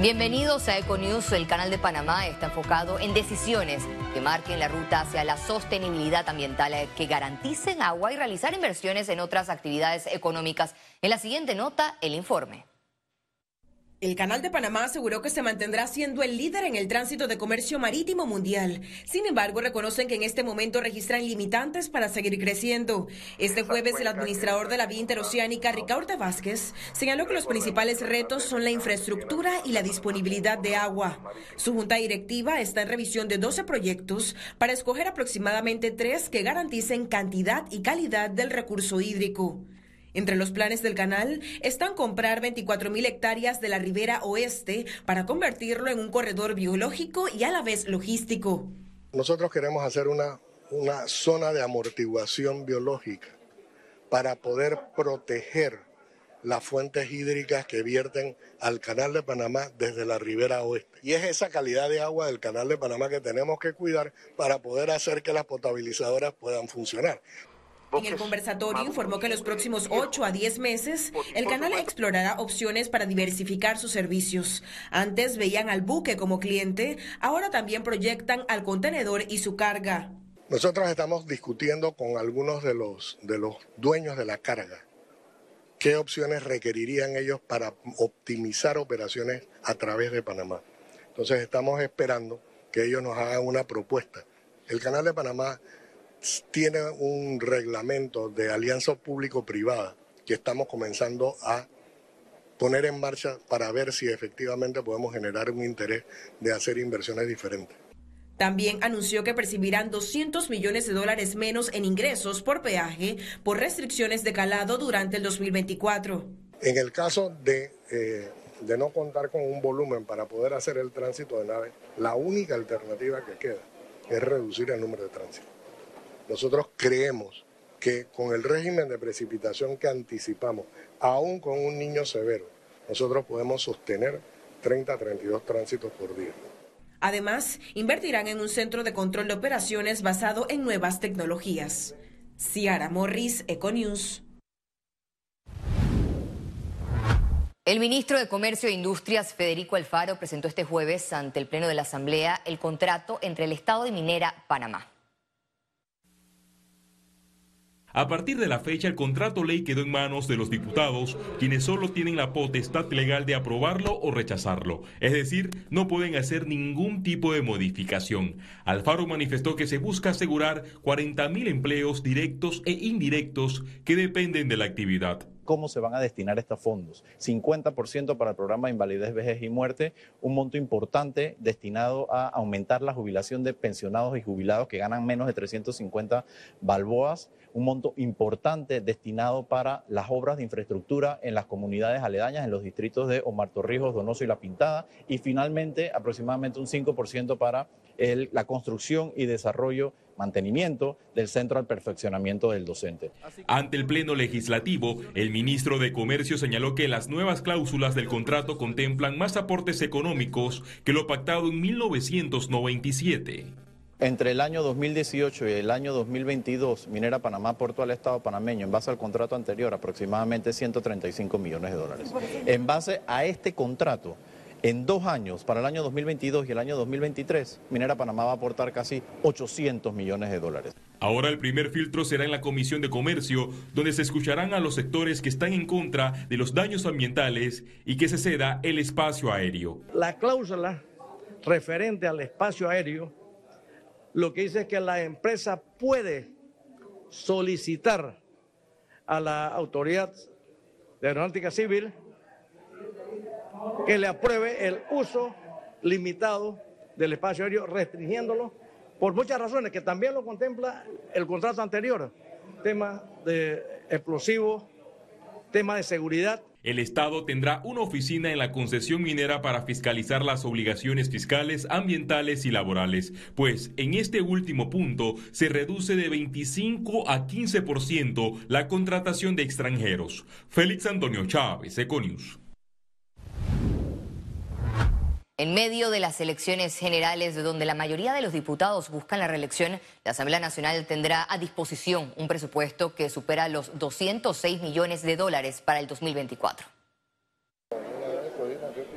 Bienvenidos a Econews. El canal de Panamá está enfocado en decisiones que marquen la ruta hacia la sostenibilidad ambiental, eh, que garanticen agua y realizar inversiones en otras actividades económicas. En la siguiente nota, el informe. El Canal de Panamá aseguró que se mantendrá siendo el líder en el tránsito de comercio marítimo mundial. Sin embargo, reconocen que en este momento registran limitantes para seguir creciendo. Este jueves, el administrador de la vía interoceánica, Ricardo Vázquez, señaló que los principales retos son la infraestructura y la disponibilidad de agua. Su junta directiva está en revisión de 12 proyectos para escoger aproximadamente tres que garanticen cantidad y calidad del recurso hídrico. Entre los planes del canal están comprar 24 mil hectáreas de la ribera oeste para convertirlo en un corredor biológico y a la vez logístico. Nosotros queremos hacer una, una zona de amortiguación biológica para poder proteger las fuentes hídricas que vierten al canal de Panamá desde la ribera oeste. Y es esa calidad de agua del canal de Panamá que tenemos que cuidar para poder hacer que las potabilizadoras puedan funcionar. En el conversatorio informó que en los próximos 8 a 10 meses el canal explorará opciones para diversificar sus servicios. Antes veían al buque como cliente, ahora también proyectan al contenedor y su carga. Nosotros estamos discutiendo con algunos de los, de los dueños de la carga qué opciones requerirían ellos para optimizar operaciones a través de Panamá. Entonces estamos esperando que ellos nos hagan una propuesta. El canal de Panamá tiene un reglamento de alianza público-privada que estamos comenzando a poner en marcha para ver si efectivamente podemos generar un interés de hacer inversiones diferentes. También anunció que percibirán 200 millones de dólares menos en ingresos por peaje por restricciones de calado durante el 2024. En el caso de, eh, de no contar con un volumen para poder hacer el tránsito de naves, la única alternativa que queda es reducir el número de tránsito. Nosotros creemos que con el régimen de precipitación que anticipamos, aún con un niño severo, nosotros podemos sostener 30 a 32 tránsitos por día. Además, invertirán en un centro de control de operaciones basado en nuevas tecnologías. Ciara Morris, Econews. El ministro de Comercio e Industrias, Federico Alfaro, presentó este jueves ante el Pleno de la Asamblea el contrato entre el Estado de Minera Panamá. A partir de la fecha, el contrato ley quedó en manos de los diputados, quienes solo tienen la potestad legal de aprobarlo o rechazarlo. Es decir, no pueden hacer ningún tipo de modificación. Alfaro manifestó que se busca asegurar 40.000 empleos directos e indirectos que dependen de la actividad cómo se van a destinar estos fondos. 50% para el programa de invalidez, vejez y muerte, un monto importante destinado a aumentar la jubilación de pensionados y jubilados que ganan menos de 350 balboas, un monto importante destinado para las obras de infraestructura en las comunidades aledañas, en los distritos de Omar Torrijos, Donoso y La Pintada, y finalmente aproximadamente un 5% para la construcción y desarrollo mantenimiento del Centro al Perfeccionamiento del Docente. Ante el Pleno Legislativo, el ministro de Comercio señaló que las nuevas cláusulas del contrato contemplan más aportes económicos que lo pactado en 1997. Entre el año 2018 y el año 2022, Minera Panamá aportó al Estado panameño, en base al contrato anterior, aproximadamente 135 millones de dólares. En base a este contrato, en dos años, para el año 2022 y el año 2023, Minera Panamá va a aportar casi 800 millones de dólares. Ahora el primer filtro será en la Comisión de Comercio, donde se escucharán a los sectores que están en contra de los daños ambientales y que se ceda el espacio aéreo. La cláusula referente al espacio aéreo lo que dice es que la empresa puede solicitar a la autoridad de aeronáutica civil que le apruebe el uso limitado del espacio aéreo, restringiéndolo por muchas razones, que también lo contempla el contrato anterior, tema de explosivos, tema de seguridad el Estado tendrá una oficina en la concesión minera para fiscalizar las obligaciones fiscales, ambientales y laborales, pues en este último punto se reduce de 25 a 15% la contratación de extranjeros. Félix Antonio Chávez, Econius. En medio de las elecciones generales, de donde la mayoría de los diputados buscan la reelección, la Asamblea Nacional tendrá a disposición un presupuesto que supera los 206 millones de dólares para el 2024.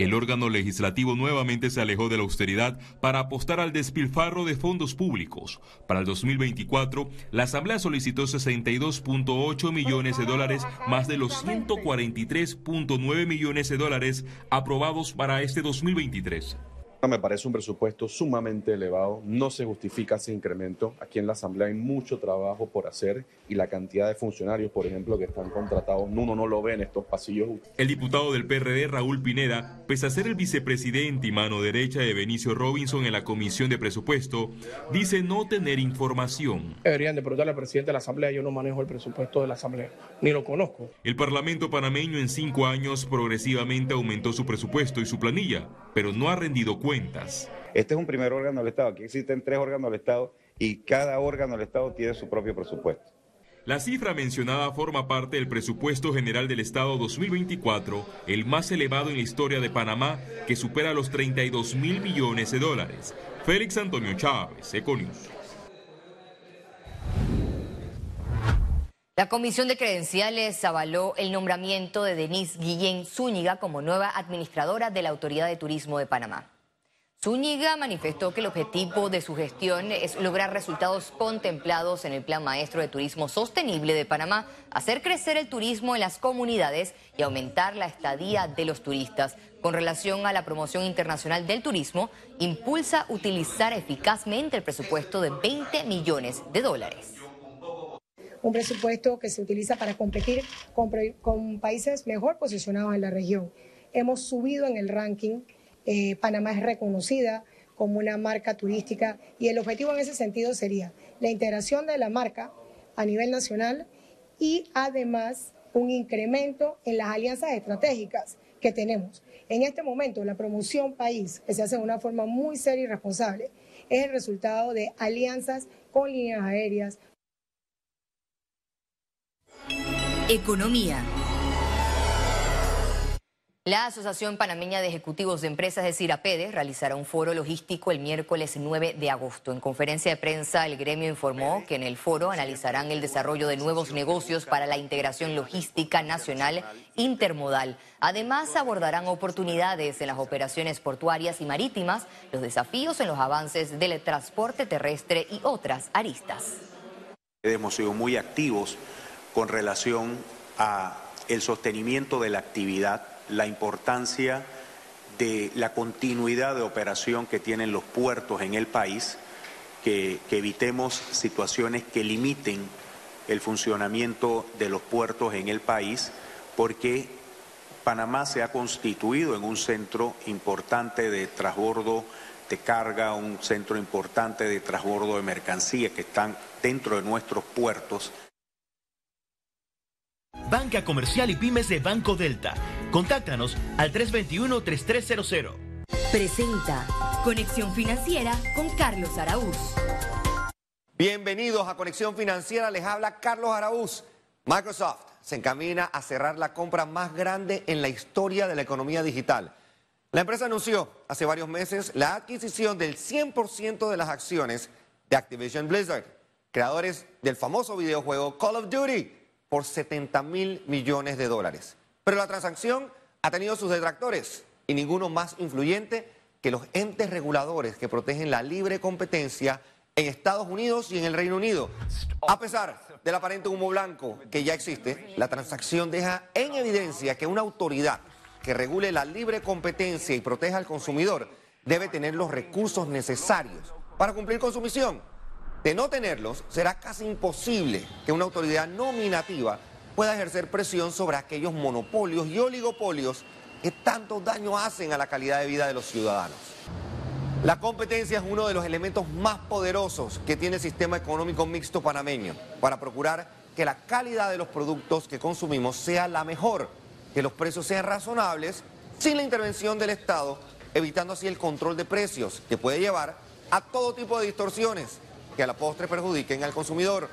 El órgano legislativo nuevamente se alejó de la austeridad para apostar al despilfarro de fondos públicos. Para el 2024, la Asamblea solicitó 62.8 millones de dólares más de los 143.9 millones de dólares aprobados para este 2023. Me parece un presupuesto sumamente elevado, no se justifica ese incremento. Aquí en la Asamblea hay mucho trabajo por hacer y la cantidad de funcionarios, por ejemplo, que están contratados, uno no lo ve en estos pasillos. El diputado del PRD, Raúl Pineda, pese a ser el vicepresidente y mano derecha de Benicio Robinson en la Comisión de Presupuesto, dice no tener información. Deberían de preguntarle al presidente de la Asamblea, yo no manejo el presupuesto de la Asamblea, ni lo conozco. El Parlamento panameño en cinco años progresivamente aumentó su presupuesto y su planilla, pero no ha rendido cuenta este es un primer órgano del Estado. Aquí existen tres órganos del Estado y cada órgano del Estado tiene su propio presupuesto. La cifra mencionada forma parte del presupuesto general del Estado 2024, el más elevado en la historia de Panamá, que supera los 32 mil millones de dólares. Félix Antonio Chávez, Econius. La Comisión de Credenciales avaló el nombramiento de Denise Guillén Zúñiga como nueva administradora de la Autoridad de Turismo de Panamá. Zúñiga manifestó que el objetivo de su gestión es lograr resultados contemplados en el Plan Maestro de Turismo Sostenible de Panamá, hacer crecer el turismo en las comunidades y aumentar la estadía de los turistas. Con relación a la promoción internacional del turismo, impulsa utilizar eficazmente el presupuesto de 20 millones de dólares. Un presupuesto que se utiliza para competir con, países mejor posicionados en la región. Hemos subido en el ranking eh, Panamá es reconocida como una marca turística y el objetivo en ese sentido sería la integración de la marca a nivel nacional y además un incremento en las alianzas estratégicas que tenemos. En este momento, la promoción país, que se hace de una forma muy seria y responsable, es el resultado de alianzas con líneas aéreas. Economía. La Asociación Panameña de Ejecutivos de Empresas de Cirapede realizará un foro logístico el miércoles 9 de agosto. En conferencia de prensa, el gremio informó que en el foro analizarán el desarrollo de nuevos negocios para la integración logística nacional intermodal. Además, abordarán oportunidades en las operaciones portuarias y marítimas, los desafíos en los avances del transporte terrestre y otras aristas. Hemos sido muy activos con relación a el sostenimiento de la actividad la importancia de la continuidad de operación que tienen los puertos en el país, que, evitemos situaciones que limiten el funcionamiento de los puertos en el país, porque Panamá se ha constituido en un centro importante de transbordo de carga, un centro importante de transbordo de mercancías que están dentro de nuestros puertos. Banca Comercial y Pymes de Banco Delta. Contáctanos al 321-3300. Presenta Conexión Financiera con Carlos Araúz. Bienvenidos a Conexión Financiera, les habla Carlos Araúz. Microsoft se encamina a cerrar la compra más grande en la historia de la economía digital. La empresa anunció hace varios meses la adquisición del 100% de las acciones de Activision Blizzard, creadores del famoso videojuego Call of Duty por 70 mil millones de dólares. Pero la transacción ha tenido sus detractores y ninguno más influyente que los entes reguladores que protegen la libre competencia en Estados Unidos y en el Reino Unido. A pesar del aparente humo blanco que ya existe, la transacción deja en evidencia que una autoridad que regule la libre competencia y proteja al consumidor debe tener los recursos necesarios para cumplir con su misión de no tenerlos, será casi imposible que una autoridad nominativa pueda ejercer presión sobre aquellos monopolios y oligopolios que tanto daño hacen a la calidad de vida de los ciudadanos. La competencia es uno de los elementos más poderosos que tiene el sistema económico mixto panameño para procurar que la calidad de los productos que consumimos sea la mejor, que los precios sean razonables sin la intervención del Estado, evitando así el control de precios que puede llevar a todo tipo de distorsiones que a la postre perjudiquen al consumidor.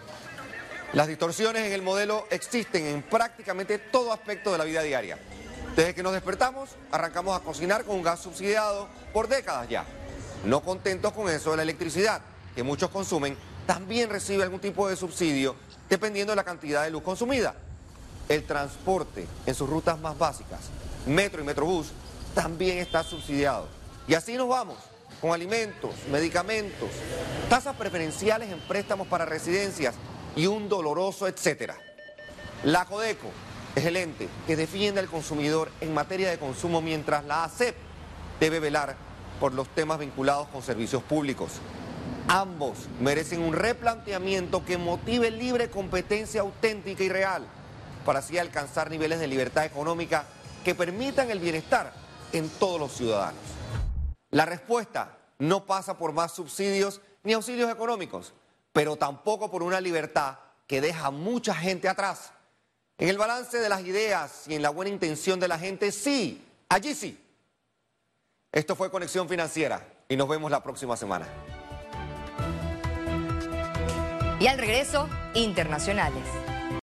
Las distorsiones en el modelo existen en prácticamente todo aspecto de la vida diaria. Desde que nos despertamos, arrancamos a cocinar con un gas subsidiado por décadas ya. No contentos con eso, la electricidad, que muchos consumen, también recibe algún tipo de subsidio dependiendo de la cantidad de luz consumida. El transporte en sus rutas más básicas, metro y metrobús, también está subsidiado. Y así nos vamos, con alimentos, medicamentos, tasas preferenciales en préstamos para residencias y un doloroso etcétera. La Codeco es el ente que defiende al consumidor en materia de consumo mientras la ACEP debe velar por los temas vinculados con servicios públicos. Ambos merecen un replanteamiento que motive libre competencia auténtica y real para así alcanzar niveles de libertad económica que permitan el bienestar en todos los ciudadanos. La respuesta no pasa por más subsidios ni auxilios económicos, pero tampoco por una libertad que deja mucha gente atrás. En el balance de las ideas y en la buena intención de la gente, sí, allí sí. Esto fue Conexión Financiera y nos vemos la próxima semana. Y al regreso, internacionales.